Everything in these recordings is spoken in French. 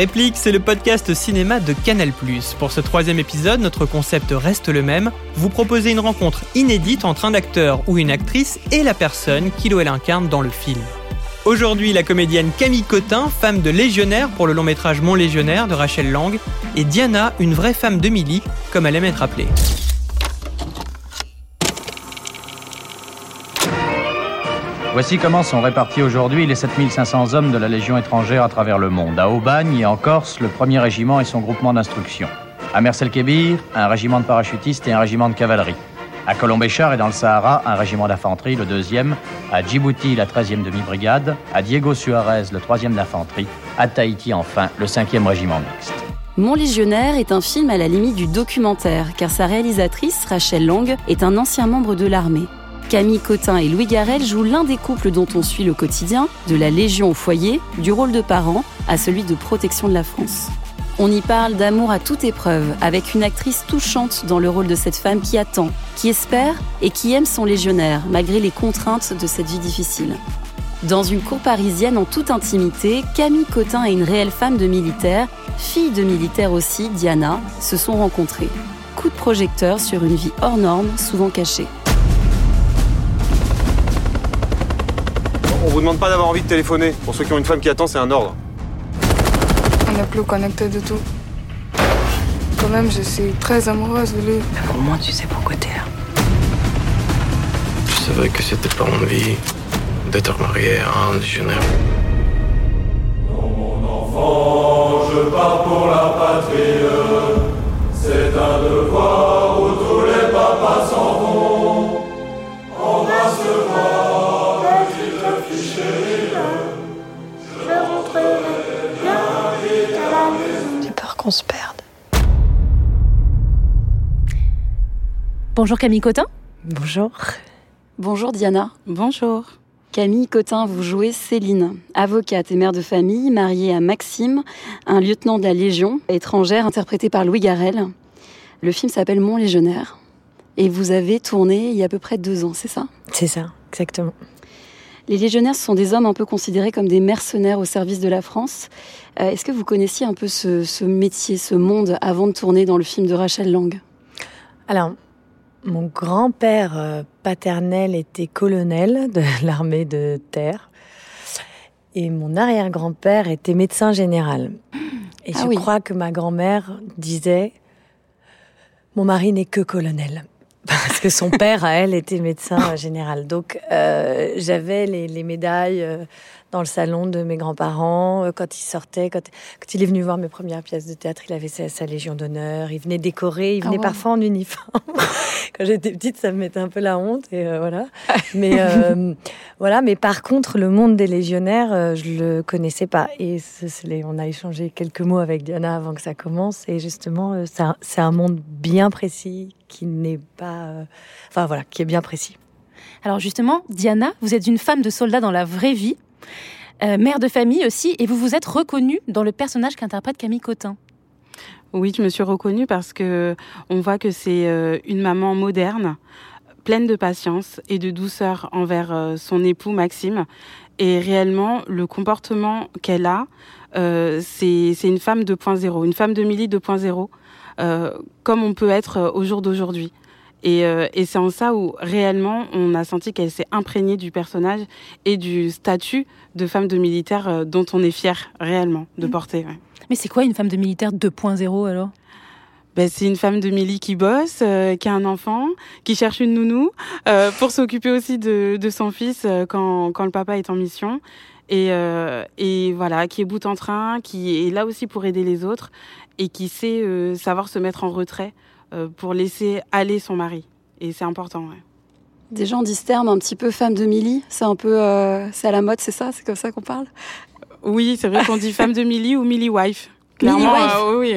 Réplique, c'est le podcast cinéma de Canal+. Pour ce troisième épisode, notre concept reste le même. Vous proposez une rencontre inédite entre un acteur ou une actrice et la personne qu'il ou elle incarne dans le film. Aujourd'hui, la comédienne Camille Cotin, femme de légionnaire pour le long métrage Mon Légionnaire de Rachel Lang, et Diana, une vraie femme de Millie, comme elle aime être appelée. Voici comment sont répartis aujourd'hui les 7500 hommes de la Légion étrangère à travers le monde. À Aubagne et en Corse, le premier régiment et son groupement d'instruction. À Mersel-Kébir, un régiment de parachutistes et un régiment de cavalerie. À Colombéchar et dans le Sahara, un régiment d'infanterie, le deuxième. À Djibouti, la 13e demi-brigade. À Diego Suarez, le troisième d'infanterie. À Tahiti, enfin, le 5e régiment mixte. Mon Légionnaire est un film à la limite du documentaire, car sa réalisatrice, Rachel Lang, est un ancien membre de l'armée. Camille Cotin et Louis Garrel jouent l'un des couples dont on suit le quotidien, de la Légion au foyer, du rôle de parent à celui de protection de la France. On y parle d'amour à toute épreuve, avec une actrice touchante dans le rôle de cette femme qui attend, qui espère et qui aime son légionnaire, malgré les contraintes de cette vie difficile. Dans une cour parisienne en toute intimité, Camille Cotin et une réelle femme de militaire, fille de militaire aussi, Diana, se sont rencontrées. Coup de projecteur sur une vie hors norme, souvent cachée. Vous demande pas d'avoir envie de téléphoner. Pour ceux qui ont une femme qui attend, c'est un ordre. On n'est plus connecté du tout. Quand même, je suis très amoureuse de lui. Mais au moins, tu sais pourquoi t'es là. Je savais que c'était pas mon vie d'être marié à un légionnaire. Bonjour Camille Cotin. Bonjour. Bonjour Diana. Bonjour. Camille Cotin, vous jouez Céline, avocate et mère de famille, mariée à Maxime, un lieutenant de la Légion étrangère interprété par Louis Garrel. Le film s'appelle Mon Légionnaire. Et vous avez tourné il y a à peu près deux ans, c'est ça? C'est ça, exactement. Les légionnaires sont des hommes un peu considérés comme des mercenaires au service de la France. Euh, est-ce que vous connaissiez un peu ce, métier, ce monde, avant de tourner dans le film de Rachel Lang? Alors, mon grand-père euh, paternel était colonel de l'armée de terre. Et mon arrière-grand-père était médecin général. Et ah je crois que ma grand-mère disait Mon mari n'est que colonel parce que son père, à elle, était médecin général. Donc, euh, j'avais les, les, médailles euh, dans le salon de mes grands-parents euh, quand il sortait, quand, quand, il est venu voir mes premières pièces de théâtre, il avait sa, légion d'honneur, il venait décorer, il venait ah, parfois en uniforme. quand j'étais petite, ça me mettait un peu la honte et voilà. Mais voilà, mais par contre, le monde des légionnaires, je le connaissais pas et on a échangé quelques mots avec Diana avant que ça commence et justement, c'est un monde bien précis qui n'est pas, euh, enfin voilà, qui est bien précis. Alors justement, Diana, vous êtes une femme de soldat dans la vraie vie, euh, mère de famille aussi, et vous vous êtes reconnue dans le personnage qu'interprète Camille Cotin. Oui, je me suis reconnue parce que on voit que c'est euh, une maman moderne, pleine de patience et de douceur envers son époux Maxime. Et réellement, le comportement qu'elle a, c'est une femme 2.0, une femme de Milly 2.0 euh, comme on peut être euh, au jour d'aujourd'hui. Euh, et, c'est en ça où réellement on a senti qu'elle s'est imprégnée du personnage et du statut de femme de militaire dont on est fier réellement de mm. porter. Mais c'est quoi une femme de militaire 2.0 alors? Ben, c'est une femme de Milly qui bosse, qui a un enfant, qui cherche une nounou pour s'occuper aussi de, son fils quand, quand, le papa est en mission. Et, et voilà, qui est bout en train, qui est là aussi pour aider les autres et qui sait euh, savoir se mettre en retrait euh, pour laisser aller son mari. Et c'est important. Ouais. Des gens disent terme un petit peu femme de Milly. C'est un peu, euh, c'est à la mode, c'est ça? C'est comme ça qu'on parle? Oui, c'est vrai qu'on dit femme de Milly ou Milly wife. Clairement, wife. oui.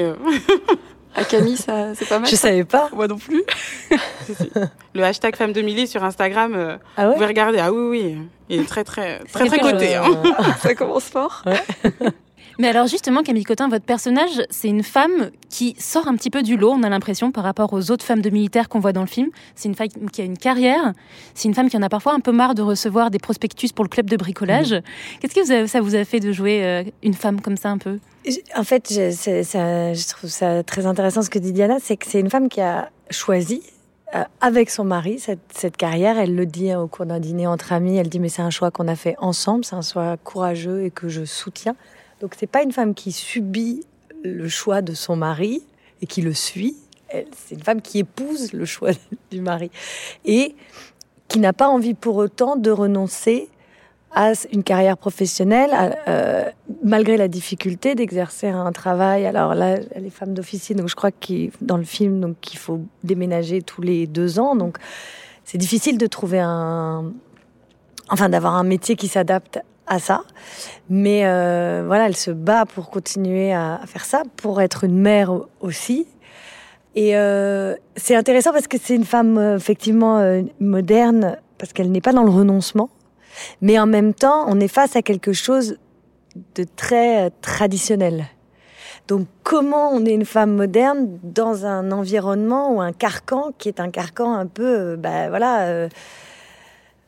À Camille, ça, c'est pas mal. Je savais pas. Moi non plus. Le hashtag femme de Milly sur Instagram, ah vous pouvez regarder. Ah oui, oui. Il est très, très, très, très, coté. Hein. ça commence fort. Mais alors justement, Camille Cotin, votre personnage, c'est une femme qui sort un petit peu du lot, on a l'impression, par rapport aux autres femmes de militaires qu'on voit dans le film. C'est une femme qui a une carrière, c'est une femme qui en a parfois un peu marre de recevoir des prospectus pour le club de bricolage. Mhm. Qu'est-ce que ça vous a fait de jouer euh, une femme comme ça un peu? En fait, je, je trouve ça très intéressant ce que dit Diana, c'est que c'est une femme qui a choisi euh, avec son mari cette, cette, carrière. Elle le dit au cours d'un dîner entre amis. Elle dit mais c'est un choix qu'on a fait ensemble, c'est un choix courageux et que je soutiens. Donc c'est pas une femme qui subit le choix de son mari et qui le suit. C'est une femme qui épouse le choix du mari et qui n'a pas envie pour autant de renoncer à une carrière professionnelle, euh, malgré la difficulté d'exercer un travail. Alors là, elle est femme d'officier, donc je crois que dans le film, donc qu'il faut déménager tous les deux ans. Donc c'est difficile de trouver un, enfin d'avoir un métier qui s'adapte à ça. Mais euh, voilà, elle se bat pour continuer à, faire ça, pour être une mère aussi. Et euh, c'est intéressant parce que c'est une femme euh, effectivement moderne, parce qu'elle n'est pas dans le renoncement. Mais en même temps, on est face à quelque chose de très traditionnel. Donc comment on est une femme moderne dans un environnement ou un carcan qui est un carcan un peu, ben voilà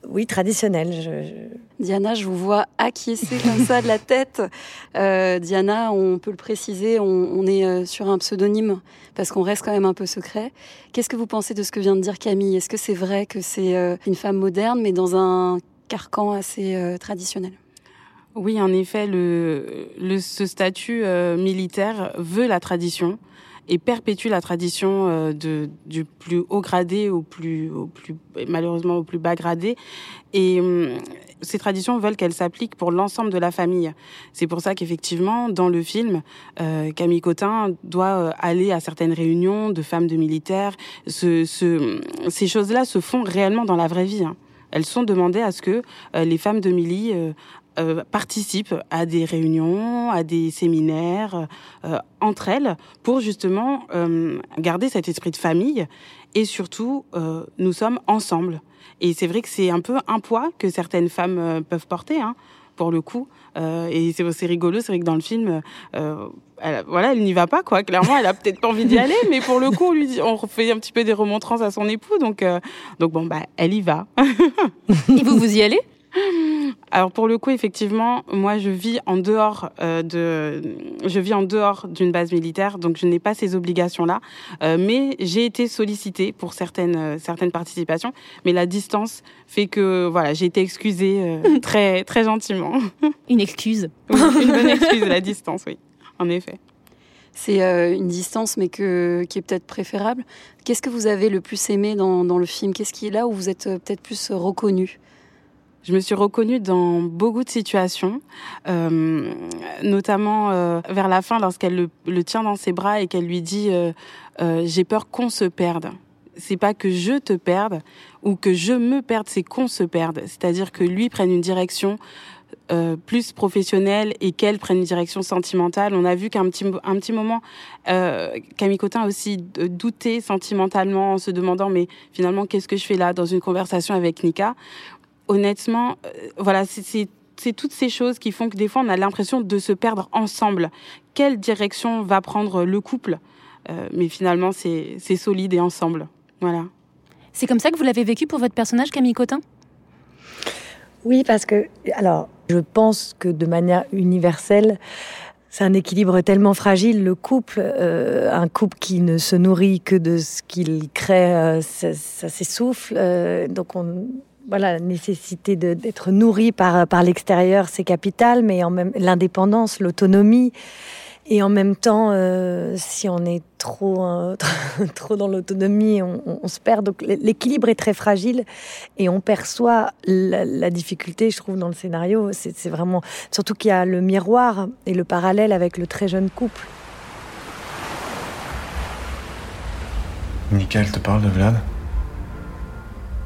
oui, traditionnel. Diana, je vous vois acquiescer comme ça de la tête. Euh, Diana, on peut le préciser, on, est euh, sur un pseudonyme parce qu'on reste quand même un peu secret. Qu'est-ce que vous pensez de ce que vient de dire Camille? Est-ce que c'est vrai que c'est euh, une femme moderne mais dans un carcan assez traditionnel? Oui, en effet, le, ce statut militaire veut la tradition et perpétue la tradition euh, de, du plus haut gradé au plus, au plus malheureusement au plus bas gradé. Et hum, ces traditions veulent qu'elles s'appliquent pour l'ensemble de la famille. C'est pour ça qu'effectivement, dans le film, euh, Camille Cotin doit euh, aller à certaines réunions de femmes de militaires. Ce, ce, ces choses-là se font réellement dans la vraie vie. Hein. Elles sont demandées à ce que les femmes de Milly euh, participent à des réunions, à des séminaires euh, entre elles pour justement euh, garder cet esprit de famille et surtout nous sommes ensemble. Et c'est vrai que c'est un peu un poids que certaines femmes peuvent porter. Hein, pour le coup. et c'est rigolo, c'est vrai que dans le film, elle, voilà, elle n'y va pas, quoi. Clairement, elle a peut-être pas envie d'y aller, mais pour le coup, on, lui dit, on fait un petit peu des remontrances à son époux, donc, donc bon, bah, elle y va. et vous, vous y allez? Alors pour le coup, effectivement, moi je vis en dehors euh, de, je vis en dehors d'une base militaire, donc je n'ai pas ces obligations-là. Euh, mais j'ai été sollicitée pour certaines euh, certaines participations, mais la distance fait que voilà, j'ai été excusée très très gentiment. Une excuse. une bonne excuse, la distance, oui, en effet. C'est une distance, mais que, qui est peut-être préférable. Qu'est-ce que vous avez le plus aimé dans, dans le film? Qu'est-ce qui est là où vous êtes peut-être plus reconnu? Je me suis reconnue dans beaucoup de situations, euh, notamment euh, vers la fin lorsqu'elle le, tient dans ses bras et qu'elle lui dit euh, j'ai peur qu'on se perde. C'est pas que je te perde ou que je me perde, c'est qu'on se perde. C'est-à-dire que lui prenne une direction plus professionnelle et qu'elle prenne une direction sentimentale. On a vu qu'un petit, un petit moment, Camille Cotin a aussi douté sentimentalement en se demandant mais finalement qu'est-ce que je fais là dans une conversation avec Nika? Honnêtement, euh, voilà, c'est toutes ces choses qui font que des fois on a l'impression de se perdre ensemble. Quelle direction va prendre le couple? Euh, Mais finalement, c'est solide et ensemble. Voilà. C'est comme ça que vous l'avez vécu pour votre personnage, Camille Cotin? Oui, parce que, alors, je pense que de manière universelle, c'est un équilibre tellement fragile. Le couple, euh, un couple qui ne se nourrit que de ce qu'il crée, ça, ça s'essouffle. donc on, voilà, la nécessité d'être nourri par, par l'extérieur, c'est capital, mais en même l'indépendance, l'autonomie. Et en même temps, euh, si on est trop, euh, trop dans l'autonomie, on, se perd. Donc l'équilibre est très fragile et on perçoit la, difficulté, je trouve, dans le scénario. C'est vraiment surtout qu'il y a le miroir et le parallèle avec le très jeune couple. Nickel te parle de Vlad?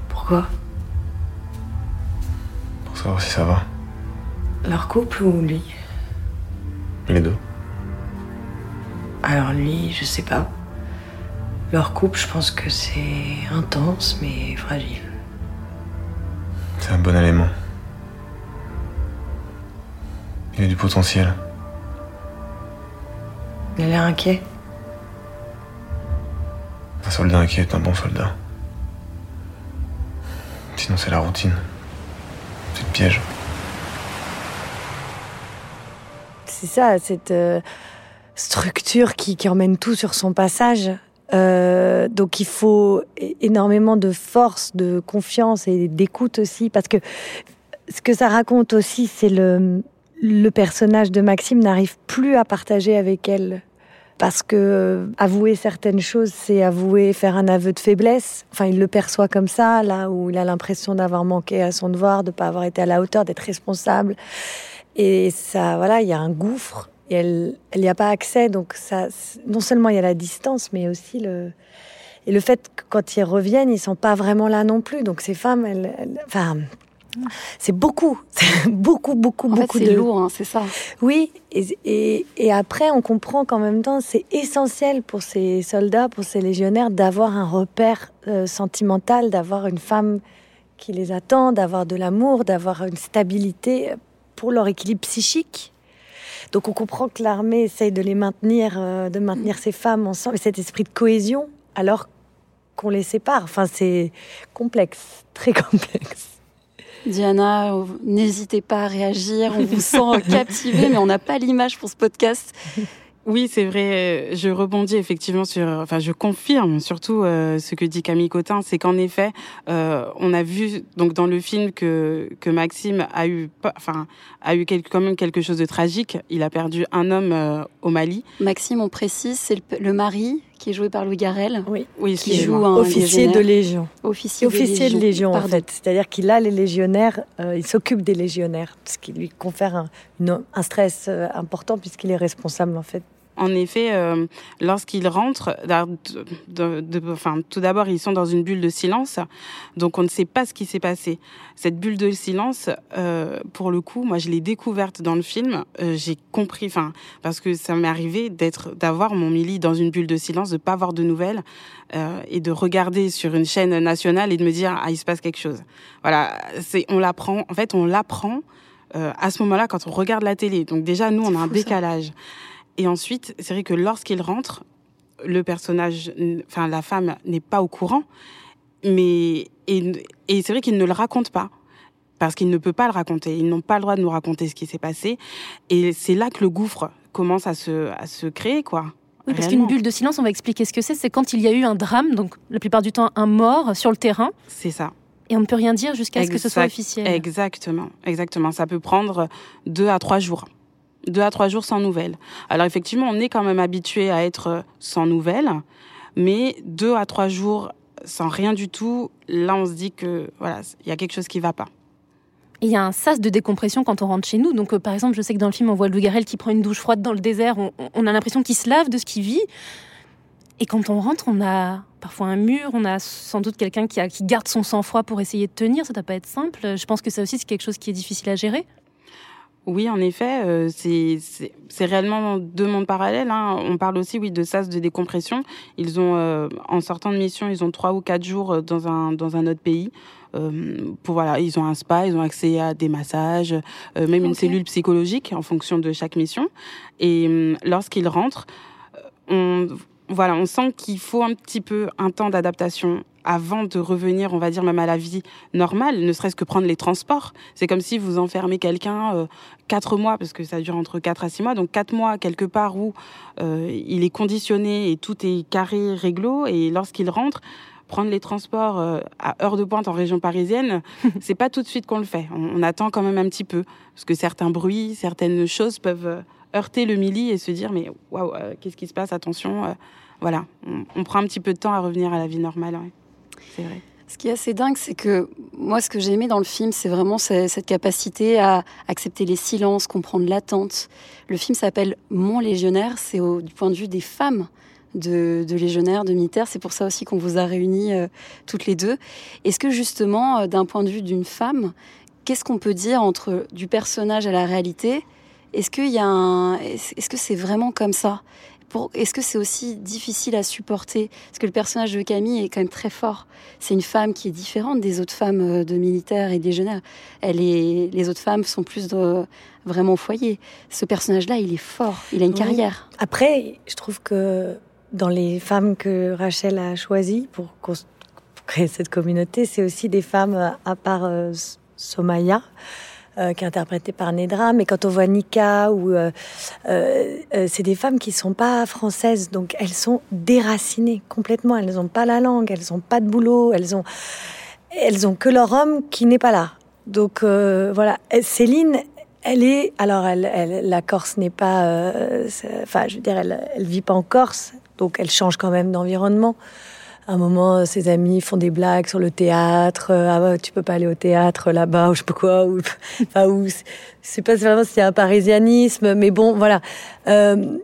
Pourquoi? Savoir si ça va. Leur couple ou lui? Les deux. Alors lui, je sais pas. Leur couple, je pense que c'est intense mais fragile. C'est un bon élément. Il a du potentiel. Il a l'air inquiet. Un soldat inquiet est un bon soldat. Sinon, c'est la routine. C'est ça, cette euh, structure qui, emmène tout sur son passage. Euh, donc il faut énormément de force, de confiance et d'écoute aussi, parce que ce que ça raconte aussi, c'est le, le personnage de Maxime n'arrive plus à partager avec elle. Parce que euh, avouer certaines choses, c'est avouer, faire un aveu de faiblesse. Enfin, il le perçoit comme ça, là où il a l'impression d'avoir manqué à son devoir, de ne pas avoir été à la hauteur, d'être responsable. Et ça, voilà, il y a un gouffre et elle, elle n'y a pas accès. Donc ça, non seulement il y a la distance, mais aussi le et le fait que quand ils reviennent, ils sont pas vraiment là non plus. Donc ces femmes, elles- enfin, c'est beaucoup, beaucoup, beaucoup, En fait, beaucoup c'est de lourd, hein, c'est ça. oui, et, et, et après, on comprend qu'en même temps, c'est essentiel pour ces soldats, pour ces légionnaires, d'avoir un repère euh, sentimental, d'avoir une femme qui les attend, d'avoir de l'amour, d'avoir une stabilité pour leur équilibre psychique. Donc on comprend que l'armée essaye de les maintenir, euh, de maintenir ces femmes ensemble, et cet esprit de cohésion, alors qu'on les sépare. Enfin, c'est complexe, très complexe. Diana, n'hésitez pas à réagir. On vous sent captivé, mais on n'a pas l'image pour ce podcast. Oui, c'est vrai. euh, Je rebondis effectivement sur, enfin, je confirme surtout euh, ce que dit Camille Cotin, c'est qu'en effet, euh, on a vu donc dans le film que que Maxime a eu, enfin, a eu quelque, quand même quelque chose de tragique. Il a perdu un homme euh, au Mali. Maxime, on précise, c'est le, le mari qui est joué par Louis Garrel. Oui, Oui, qui joue un Officier de. Légion. Officier, officier de Légion, en fait. C'est-à-dire qu'il a les légionnaires, euh, il s'occupe des légionnaires, ce qui lui confère un, une- un stress euh, important puisqu'il est responsable, en fait. En effet, euh, lorsqu'ils rentrent, d'ar- de- de- de- enfin, tout d'abord, ils sont dans une bulle de silence, donc on ne sait pas ce qui s'est passé. Cette bulle de silence, euh, pour le coup, moi, je l'ai découverte dans le film. euh, J'ai compris, enfin, parce que ça m'est arrivé d'être, d'avoir mon Milly dans une bulle de silence, de pas avoir de nouvelles et de regarder sur une chaîne nationale et de me dire ah il se passe quelque chose. Voilà, c'est on l'apprend. En fait, on l'apprend euh, à ce moment-là quand on regarde la télé. Donc déjà, nous, on a un ça. Et ensuite, c'est vrai que lorsqu'il rentre, le personnage, enfin la femme n'est pas au courant, mais et, et c'est vrai qu'il ne le raconte pas parce qu'il ne peut pas le raconter. Ils n'ont pas le droit de nous raconter ce qui s'est passé, et c'est là que le gouffre commence à se à se créer, quoi. Oui, parce qu'une bulle de silence, on va expliquer ce que c'est. C'est quand il y a eu un drame, donc la plupart du temps un mort sur le terrain, C'est ça. et on ne peut rien dire jusqu'à ce que ce soit officiel. Exactement, exactement. Ça peut prendre deux à trois jours. Deux à trois jours sans nouvelles. Alors effectivement, on est quand même habitué à être sans nouvelles, mais deux à trois jours sans rien du tout, là on se dit que voilà, il y a quelque chose qui va pas. Il y a un sas de décompression quand on rentre chez nous. Donc, euh, par exemple, je sais que dans le film, on voit Louis Garrel qui prend une douche froide dans le désert. On, a l'impression qu'il se lave de ce qu'il vit. Et quand on rentre, on a parfois un mur, on a sans doute quelqu'un qui, qui garde son sang-froid pour essayer de tenir. Ça ne doit pas être simple. Je pense que ça aussi, c'est quelque chose qui est difficile à gérer. Oui, en effet, euh, c'est réellement deux mondes parallèles. hein. On parle aussi, oui, de sas de décompression. Ils ont, euh, en sortant de mission, ils ont trois ou quatre jours euh, dans un dans un autre pays. Euh, pour voilà, ils ont un spa, ils ont accès à des massages, même une cellule psychologique en fonction de chaque mission. Et lorsqu'ils rentrent, on voilà, on sent qu'il faut un petit peu un temps d'adaptation avant de revenir, on va dire même à la vie normale, ne serait-ce que prendre les transports. C'est comme si vous enfermez quelqu'un euh, quatre mois, parce que ça dure entre quatre à six mois, donc quatre mois quelque part où euh, il est conditionné et tout est carré, réglo, et lorsqu'il rentre, prendre les transports euh, à heure de pointe en région parisienne, c'est pas tout de suite qu'on le fait. On, on attend quand même un petit peu, parce que certains bruits, certaines choses peuvent euh, heurter le mili et se dire mais waouh, euh, qu'est-ce qui se passe? Attention, euh, voilà, on, on prend un petit peu de temps à revenir à la vie normale. ouais. Ce qui est assez dingue, c'est que moi, ce que j'ai aimé dans le film, c'est vraiment ce- cette capacité à accepter les silences, comprendre l'attente. Le film s'appelle Mon légionnaire, c'est du point de vue des femmes de, de légionnaires, de militaires. C'est pour ça aussi qu'on vous a réunis euh, toutes les deux. Est-ce que justement, euh, d'un point de vue d'une femme, qu'est-ce qu'on peut dire entre du personnage à la réalité? Est-ce est-ce que c'est vraiment comme ça? Est-ce que c'est aussi difficile à supporter? Parce que le personnage de Camille est quand même très fort. C'est une femme qui est différente des autres femmes euh, de militaires et légionnaires. Elle est, les autres femmes sont plus de, vraiment au foyer. Ce personnage-là, il est fort. Il a une carrière. Après, je trouve que dans les femmes que Rachel a choisies pour, créer cette communauté, c'est aussi des femmes, à part euh, Somaya, euh, qui est interprétée par Nedra, mais quand on voit Nika, ou euh, euh, c'est des femmes qui sont pas françaises, donc elles sont déracinées complètement. Elles n'ont pas la langue, elles n'ont pas de boulot, elles ont, elles ont que leur homme qui n'est pas là. Donc voilà, Céline, elle est, alors elle, la Corse n'est pas, enfin je veux dire, elle, elle vit pas en Corse, donc elle change quand même d'environnement un moment, ses amis font des blagues sur le théâtre. Euh, ah tu peux pas aller au théâtre là-bas ou je sais pas quoi. Ou, enfin, ou c'est pas vraiment c'est un parisianisme, mais bon, voilà. Euh,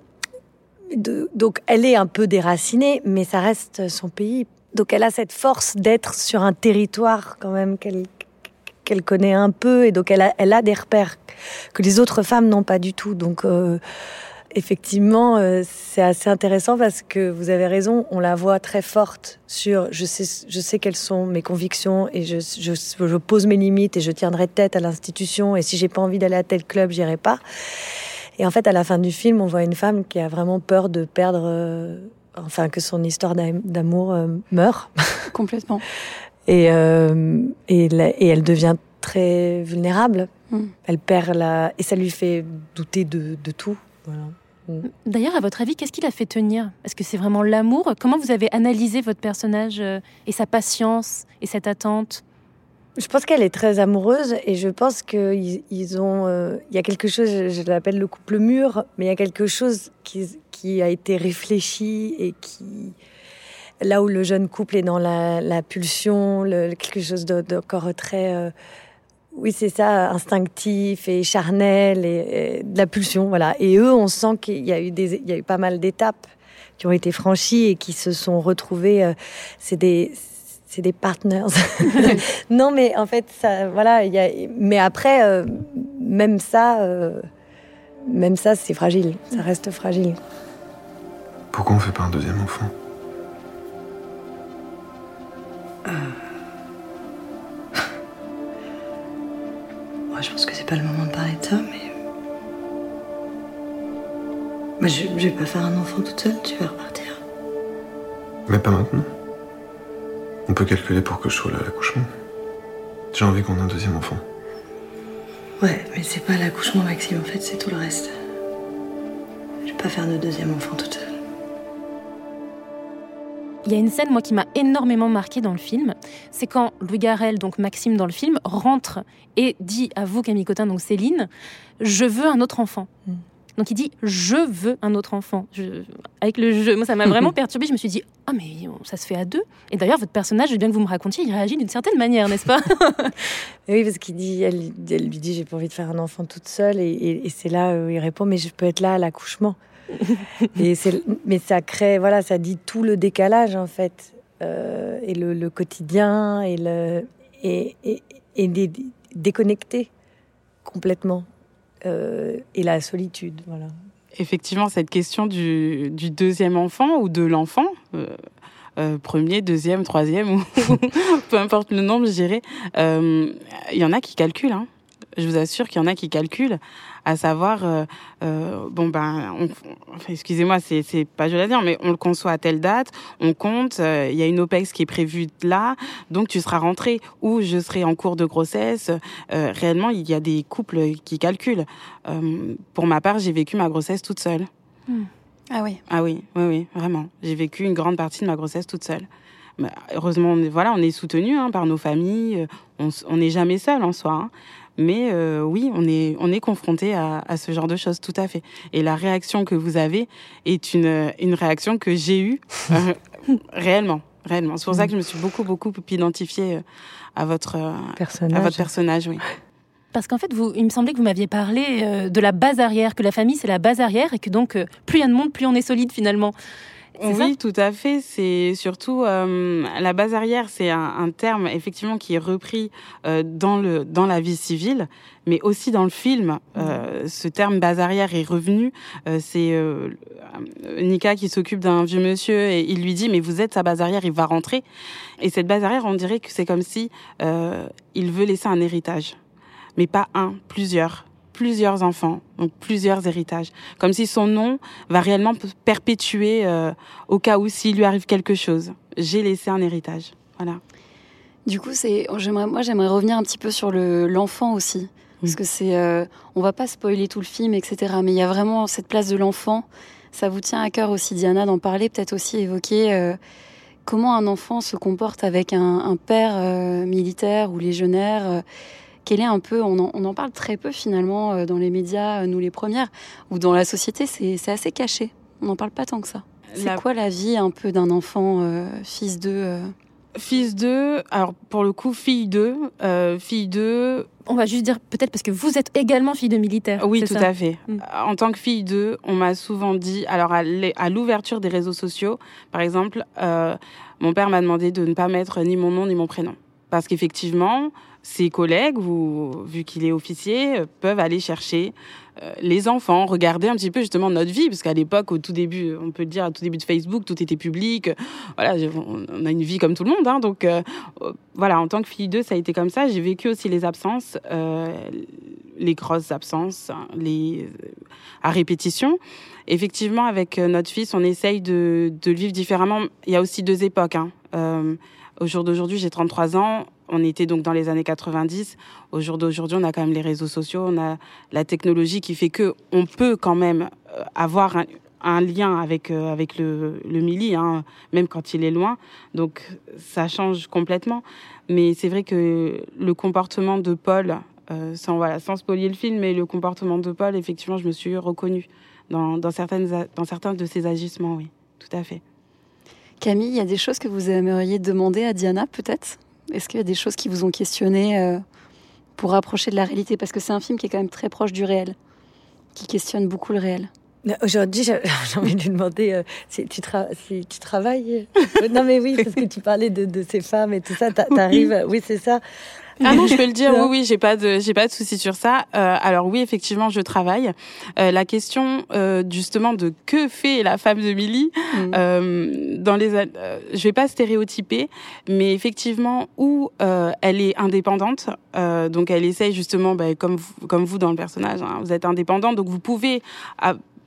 donc, elle est un peu déracinée, mais ça reste son pays. Donc, elle a cette force d'être sur un territoire quand même qu'elle qu'elle connaît un peu, et donc elle a, elle a des repères que les autres femmes n'ont pas du tout. Donc euh, Effectivement, euh, c'est assez intéressant parce que vous avez raison, on la voit très forte sur je sais, je sais quelles sont mes convictions et je, je, je pose mes limites et je tiendrai tête à l'institution et si j'ai pas envie d'aller à tel club, j'irai pas. Et en fait, à la fin du film, on voit une femme qui a vraiment peur de perdre, euh, enfin, que son histoire d'amour euh, meurt. Complètement. et, et, et, elle devient très vulnérable. Mm. Elle perd la. Et ça lui fait douter de, de tout. Voilà. D'ailleurs, à votre avis, qu'est-ce qui l'a fait tenir? Est-ce que c'est vraiment l'amour? Comment vous avez analysé votre personnage euh, et sa patience et cette attente? Je pense qu'elle est très amoureuse et je pense qu'ils ils ont. Euh, il y a quelque chose, je, l'appelle le couple mûr, mais il y a quelque chose qui, a été réfléchi et qui. Là où le jeune couple est dans la, pulsion, quelque chose d'encore très. Euh, oui, c'est ça, instinctif et charnel et, de la pulsion, voilà. Et eux, on sent qu'il y a eu des, il y a eu pas mal d'étapes qui ont été franchies et qui se sont retrouvées. Euh, c'est des, c'est des partners. non, mais en fait, ça, voilà. Y a, mais après, euh, même ça, euh, même ça, c'est fragile. Ça reste fragile. Pourquoi on fait pas un deuxième enfant? Moi, je pense que c'est pas le moment de parler de ça, mais. Moi, je, je vais pas faire un enfant toute seule, tu vas repartir. Mais pas maintenant. On peut calculer pour que je sois là à l'accouchement. J'ai envie qu'on ait un deuxième enfant. Ouais, mais c'est pas l'accouchement, Maxime, en fait, c'est tout le reste. Je vais pas faire de deuxième enfant toute seule. Il y a une scène, moi, qui m'a énormément marqué dans le film. C'est quand Louis Garrel, donc Maxime dans le film, rentre et dit à vous, Camille Cotin, donc Céline, je veux un autre enfant. Mm. Donc il dit je veux un autre enfant. avec le jeu, moi ça m'a vraiment perturbée. Je me suis dit ah mais ça se fait à deux. Et d'ailleurs votre personnage, je veux bien que vous me racontiez, il réagit d'une certaine manière, n'est-ce pas? Oui parce qu'il dit, elle, lui dit j'ai pas envie de faire un enfant toute seule et, et c'est là où il répond mais je peux être là à l'accouchement. et mais ça crée, voilà, ça dit tout le décalage en fait, euh, et le, quotidien et le et, et, et déconnecté complètement euh, et la solitude, voilà. Effectivement, cette question du, deuxième enfant ou de l'enfant. Euh, premier, deuxième, troisième, ou peu importe le nombre, je dirais. Il y en a qui calculent. Hein. Je vous assure qu'il y en a qui calculent à savoir, euh, euh, bon ben, excusez-moi, c'est c'est pas je à dire, mais on le conçoit à telle date, on compte, euh, il y a une OPEX qui est prévue là, donc tu seras rentré ou je serai en cours de grossesse. réellement, il y a des couples qui calculent. pour ma part, j'ai vécu ma grossesse toute seule. Hmm. Ah oui. Ah oui, oui, oui, vraiment. J'ai vécu une grande partie de ma grossesse toute seule. Mais heureusement, on est, voilà, on est soutenu hein, par nos familles. On n'est jamais seul en soi. Hein. Mais euh, oui, on est, on est confronté à, à, ce genre de choses, tout à fait. Et la réaction que vous avez est une, une réaction que j'ai eue euh, réellement. Réellement. C'est pour ça que je me suis beaucoup, beaucoup identifiée euh, à votre personnage. À votre personnage oui. Parce qu'en fait, vous, il me semblait que vous m'aviez parlé de la base arrière, que la famille c'est la base arrière et que donc plus il y a de monde, plus on est solide finalement. Oui, tout à fait. C'est surtout euh, la base arrière, c'est un, terme effectivement qui est repris euh, dans le dans la vie civile, mais aussi dans le film. Euh, ce terme base arrière est revenu. c'est Nika qui s'occupe d'un vieux monsieur et il lui dit mais vous êtes sa base arrière, il va rentrer. Et cette base arrière, on dirait que c'est comme si il veut laisser un héritage, mais pas un, plusieurs plusieurs enfants, donc plusieurs héritages. Comme si son nom va réellement perpétuer euh, au cas où s'il lui arrive quelque chose. J'ai laissé un héritage. Voilà. Du coup, c'est, j'aimerais, moi, j'aimerais revenir un petit peu sur le, l'enfant aussi. Parce que c'est, euh, on va pas spoiler tout le film, etc. Mais il y a vraiment cette place de l'enfant. Ça vous tient à cœur aussi, Diana, d'en parler, peut-être aussi évoquer euh, comment un enfant se comporte avec un, un père militaire ou légionnaire quelle est un peu, on en, parle très peu finalement euh, dans les médias, euh, nous les premières, ou dans la société, c'est assez caché. On n'en parle pas tant que ça. C'est quoi la vie un peu d'un enfant euh, fils de Fils de, alors pour le coup, fille de, fille de. On va juste dire peut-être parce que vous êtes également fille de militaire. Oui, tout à fait. Mm. En tant que fille de, on m'a souvent dit, alors à l'ouverture des réseaux sociaux, par exemple, mon père m'a demandé de ne pas mettre ni mon nom ni mon prénom. Parce qu'effectivement, ses collègues, vu qu'il est officier, euh, peuvent aller chercher euh, les enfants, regarder un petit peu justement notre vie, parce qu'à l'époque, au tout début, on peut le dire, au tout début de Facebook, tout était public. Voilà, on a une vie comme tout le monde, hein, donc euh, voilà, en tant que fille d'eux, ça a été comme ça. J'ai vécu aussi les absences, les grosses absences, à répétition. Effectivement, avec notre fils, on essaye de, le vivre différemment. Il y a aussi deux époques. Hein. au jour d'aujourd'hui, j'ai 33 ans on était donc dans les années 90. Au jour d'aujourd'hui, on a quand même les réseaux sociaux, on a la technologie qui fait que on peut quand même euh, avoir un, lien avec euh, avec le, le Mili, hein, même quand il est loin. Donc ça change complètement. Mais c'est vrai que le comportement de Paul, euh, sans voilà, sans spoiler le film, mais le comportement de Paul, effectivement, je me suis reconnue dans, dans certains de ses agissements, oui, tout à fait. Camille, il y a des choses que vous aimeriez demander à Diana, peut-être? Est-ce qu'il y a des choses qui vous ont questionné euh, pour rapprocher de la réalité? Parce que c'est un film qui est quand même très proche du réel, qui questionne beaucoup le réel. Aujourd'hui, j'ai envie de lui demander euh, si, tu si, tu travailles? non, mais oui, parce que tu parlais de, de ces femmes et tout ça. T'arrives, oui, c'est ça. Ah non, je peux le dire. Oui, oui, j'ai pas de, j'ai pas de souci sur ça. Euh, alors oui, effectivement, je travaille. Euh, la question euh, justement de que fait la femme de Milly mm. euh, dans les, euh, je vais pas stéréotyper, mais effectivement où euh, elle est indépendante. donc elle essaye justement, bah, comme vous, comme vous dans le personnage, hein, vous êtes indépendante, donc vous pouvez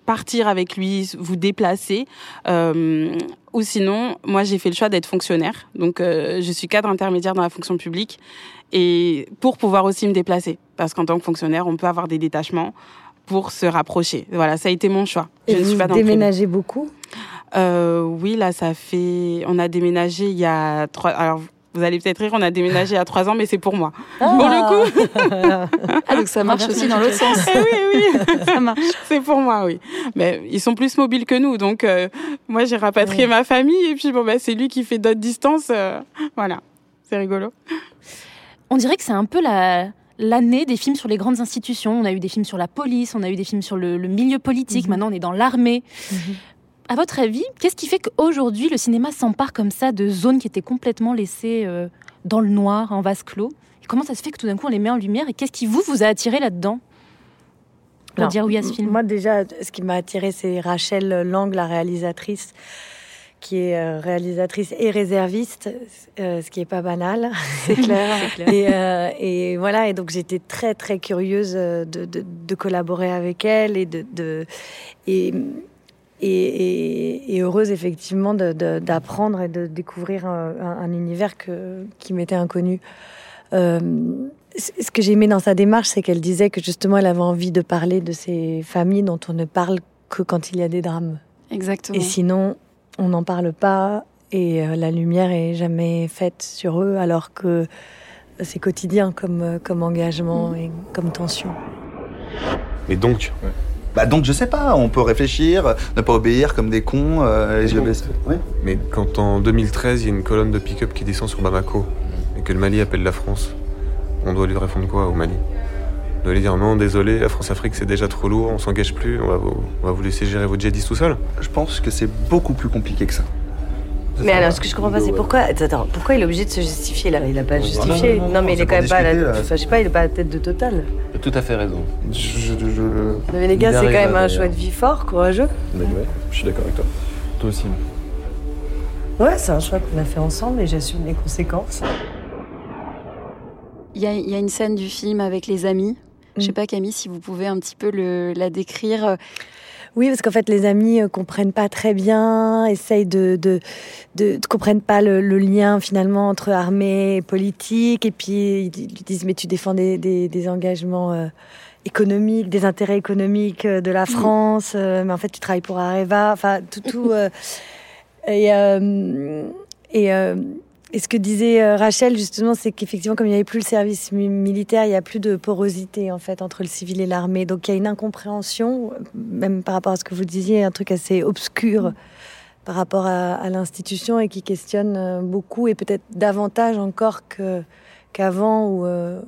partir avec lui, vous déplacer. Euh, ou sinon, moi j'ai fait le choix d'être fonctionnaire. Donc euh, je suis cadre intermédiaire dans la fonction publique et pour pouvoir aussi me déplacer. Parce qu'en tant que fonctionnaire, on peut avoir des détachements pour se rapprocher. Voilà, ça a été mon choix. Et je vous ne suis pas déménagez beaucoup? Euh, Oui, là ça fait. On a déménagé il y a trois. Alors vous allez peut-être rire, on a déménagé à trois ans, mais c'est pour moi. Ah. Pour le coup. ah, donc ça marche aussi dans l'autre sens. Eh oui, oui, ça marche. C'est pour moi, oui. Mais ils sont plus mobiles que nous, donc euh, moi j'ai rapatrié ma famille et puis bon, bah, c'est lui qui fait d'autres distances. Euh, voilà, c'est rigolo. On dirait que c'est un peu la, l'année des films sur les grandes institutions. On a eu des films sur la police, on a eu des films sur le, milieu politique, mhm. maintenant on est dans l'armée. Mhm à votre avis, qu'est-ce qui fait qu'aujourd'hui le cinéma s'empare comme ça de zones qui étaient complètement laissées euh, dans le noir, en vase clos? Et Comment ça se fait que tout d'un coup on les met en lumière Et qu'est-ce qui vous vous a attiré là-dedans? Pour dire oui à ce film Moi déjà, ce qui m'a attiré, c'est Rachel Lang, la réalisatrice qui est euh, réalisatrice et réserviste, euh, ce qui est pas banal. C'est clair. Et, voilà, et donc j'étais très très curieuse de, de, collaborer avec elle et de, de et, et, heureuse effectivement d'apprendre et de découvrir un, univers que, qui m'était inconnu. Euh, ce que j'ai aimé dans sa démarche, c'est qu'elle disait que justement elle avait envie de parler de ces familles dont on ne parle que quand il y a des drames. Exactement. Et sinon, on n'en parle pas et euh, la lumière est jamais faite sur eux, alors que c'est quotidien comme, comme engagement mm. et comme tension. Et donc, bah donc je sais pas, on peut réfléchir, ne pas obéir comme des cons, euh, les yeux baissés. Mais quand en 2013 il y a une colonne de pick-up qui descend sur Bamako et que le Mali appelle la France, on doit lui répondre quoi au Mali? Vous allez dire non, désolé, la France-Afrique c'est déjà trop lourd, on s'engage plus, on va, vous, on va vous laisser gérer votre djihadistes tout seul? Je pense que c'est beaucoup plus compliqué que ça. Mais alors, ce que je comprends pas, c'est pourquoi. Attends, pourquoi il est obligé de se justifier là? Il a pas justifié. non, non, non, mais il est quand même pas à la. Enfin, je sais pas, il est pas à la tête de Total. Tout à fait raison. Je, je- je- Non, mais les gars, c'est quand même un choix de vie fort, courageux. Mais ouais, je suis d'accord avec toi. Toi aussi. Ouais, c'est un choix qu'on a fait ensemble et j'assume les conséquences. Il y, a, il y a une scène du film avec les amis. Je sais pas, Camille, si vous pouvez un petit peu le, la décrire. Oui, parce qu'en fait, les amis euh, comprennent pas très bien, essayent de, de, de, de- comprennent pas le, le lien finalement entre armée et politique, et puis ils disent mais tu défends des, des, des engagements euh, économiques, des intérêts économiques euh, de la France, euh, mais en fait tu travailles pour Areva, enfin tout, tout. euh, et euh, et, euh, et ce que disait euh, Rachel justement, c'est qu'effectivement, comme il n'y avait plus le service mi- militaire, il n'y a plus de porosité en fait entre le civil et l'armée. Donc il y a une incompréhension, même par rapport à ce que vous disiez, un truc assez obscur par rapport à, à l'institution et qui questionne euh, beaucoup et peut-être davantage encore que qu'avant où euh,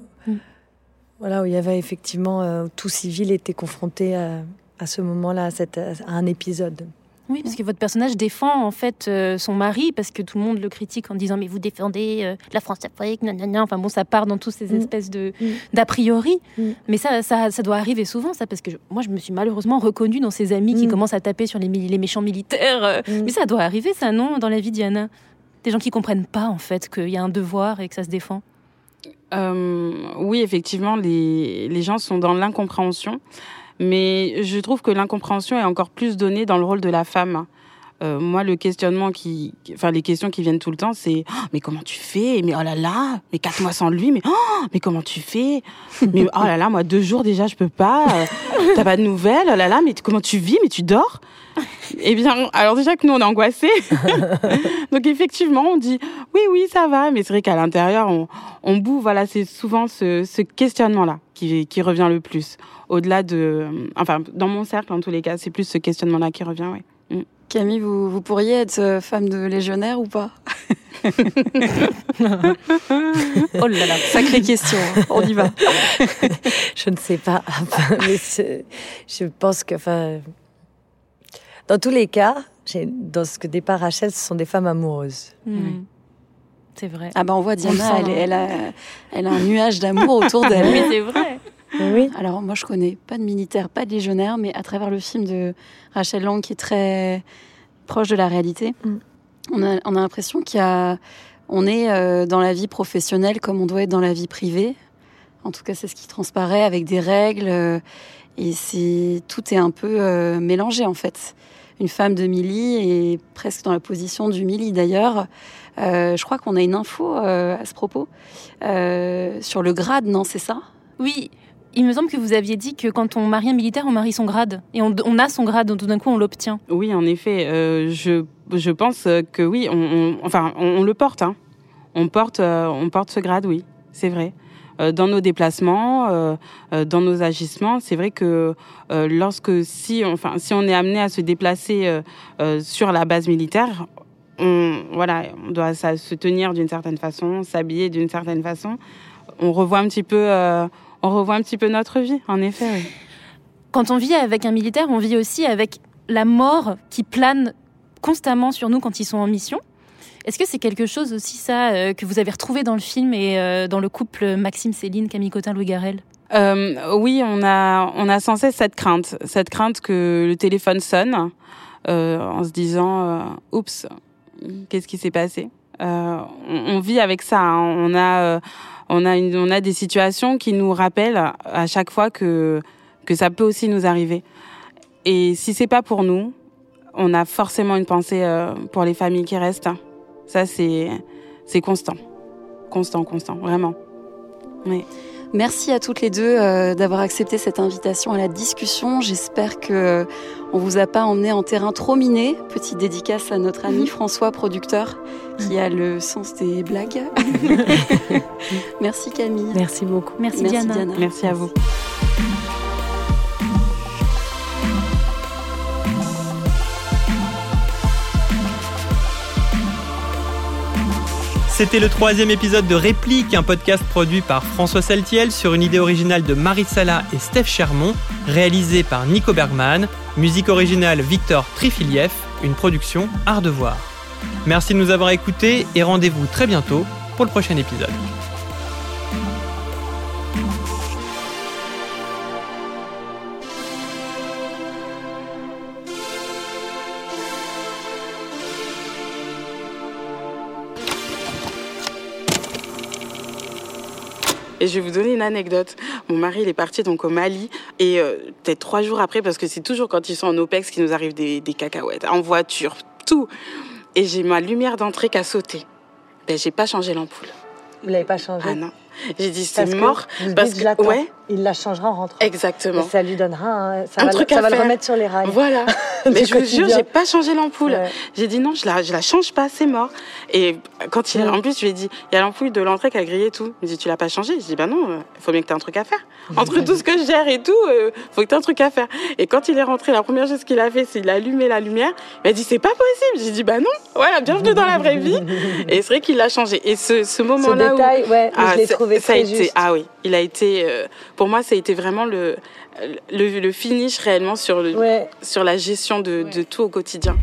voilà où il y avait effectivement euh, tout civil était confronté à, à ce moment-là, à, cette- à un épisode. Oui, parce que votre personnage défend en fait euh, son mari parce que tout le monde le critique en disant mais vous défendez euh, la France-Afrique, nanana. Enfin bon, ça part dans toutes ces Mm. espèces de d'a priori. Mm. Mais ça, ça, ça doit arriver souvent, ça, parce que je- moi, je me suis malheureusement reconnue dans ces amis qui Mm. commencent à taper sur les, les méchants militaires. euh. Mais ça doit arriver, ça, non, dans la vie d'Iana? Des gens qui comprennent pas en fait qu'il y a un devoir et que ça se défend? Euh, oui, effectivement, les, les gens sont dans l'incompréhension, mais je trouve que l'incompréhension est encore plus donnée dans le rôle de la femme. Euh, moi, le questionnement qui, enfin, les questions qui viennent tout le temps, c'est Oh, mais comment tu fais? Mais oh là là, mais quatre mois sans lui, mais oh, mais comment tu fais? Mais oh là là, moi deux jours déjà, je peux pas. euh, T'as pas de nouvelles? Oh là là, mais comment tu vis? Mais tu dors? Eh bien, alors déjà que nous on est angoissés, donc effectivement, on dit oui, oui, ça va, mais c'est vrai qu'à l'intérieur, on, on boue. Voilà, c'est souvent ce, ce questionnement-là qui, qui revient le plus. Au-delà de, enfin, dans mon cercle, en tous les cas, c'est plus ce questionnement-là qui revient, oui. Mm. Camille, vous, vous pourriez être euh, femme de légionnaire ou pas? Oh là là, sacrée question. hein. On y va. je ne sais pas, mais je pense que, enfin, dans tous les cas, dans ce que départ Rachel, ce sont des femmes amoureuses. Mm. C'est vrai. Ah bah on voit On Diana, sent, elle, hein. elle a, elle a un nuage d'amour autour d'elle. Mais c'est vrai. Oui. Alors moi je connais pas de militaire, pas de légionnaire, mais à travers le film de Rachel Lang qui est très proche de la réalité, on a, on a l'impression qu'il y a, on est euh, dans la vie professionnelle comme on doit être dans la vie privée. En tout cas c'est ce qui transparaît avec des règles euh, et c'est tout est un peu euh, mélangé en fait. Une femme de Milly est presque dans la position du Milly d'ailleurs. Je crois qu'on a une info à ce propos sur le grade, non C'est ça? Oui, il me semble que vous aviez dit que quand on marie un militaire, on marie son grade. Et on, a son grade, donc tout d'un coup, on l'obtient. Oui, en effet, euh, je, je pense que oui, on, enfin, on, le porte. hein. On porte, euh, on porte ce grade, oui, c'est vrai. Euh, dans nos déplacements, dans nos agissements, c'est vrai que lorsque si, enfin, si on est amené à se déplacer sur la base militaire, on, voilà, on doit se tenir d'une certaine façon, s'habiller d'une certaine façon. On revoit un petit peu, on revoit un petit peu notre vie, en effet. oui. Quand on vit avec un militaire, on vit aussi avec la mort qui plane constamment sur nous quand ils sont en mission. Est-ce que c'est quelque chose aussi, ça, euh, que vous avez retrouvé dans le film et euh, dans le couple Maxime-Céline, Camille Cotin-Louis Garrel? Euh, oui, on a, on a sans cesse cette crainte, cette crainte que le téléphone sonne en se disant oups, qu'est-ce qui s'est passé? On, on vit avec ça. hein. On a, on a, une, on a des situations qui nous rappellent à chaque fois que que ça peut aussi nous arriver. Et si c'est pas pour nous, on a forcément une pensée euh, pour les familles qui restent. Ça, c'est c'est constant, constant, constant, vraiment. Oui. Merci à toutes les deux euh, d'avoir accepté cette invitation à la discussion. J'espère que euh, on vous a pas emmené en terrain trop miné. Petite dédicace à notre ami François, producteur, qui a le sens des blagues. Merci Camille. Merci beaucoup. Merci, Diana. Merci à vous. C'était le troisième épisode de Réplique, un podcast produit par François Saltiel sur une idée originale de Marie Sala et Steph Chermont, réalisé par Nico Bergman, musique originale Victor Trifiliev, une production Art de Voir. Merci de nous avoir écoutés et rendez-vous très bientôt pour le prochain épisode. Et je vais vous donner une anecdote. Mon mari, il est parti donc au Mali et euh, peut-être trois jours après, parce que c'est toujours quand ils sont en OPEX qu'il nous arrive des, des cacahuètes, en voiture, tout. Et j'ai ma lumière d'entrée qui a sauté. Ben, j'ai pas changé l'ampoule. Vous l'avez pas changé? Ah non. J'ai dit c'est que mort. parce que ouais, Il la changera en rentrant. exactement. Et ça lui donnera un, ça Un va, truc ça à va le faire. remettre sur les rails. Voilà. Mais je vous jure, j'ai pas changé l'ampoule. Ouais. J'ai dit non, je la, je la change pas, c'est mort. Et quand il, Mm. en plus, je lui ai dit, il y a l'ampoule de l'entrée qui a grillé et tout. Il me dit, tu l'as pas changé? Je dis, bah non, il faut bien que tu aies un truc à faire. Entre tout ce que je gère et tout, il faut que tu aies un truc à faire. Et quand il est rentré, la première chose qu'il a fait, c'est il a allumé la lumière. Il m'a dit, c'est pas possible. J'ai dit, bah non, voilà, bienvenue dans la vraie vie. Et c'est vrai qu'il l'a changé. Et ce, ce moment-là où. détail, ouais, mais je ça a été. Ah oui, il a été. euh, pour moi, ça a été vraiment le, le, le finish réellement sur, le, Ouais. sur la gestion de, de tout au quotidien.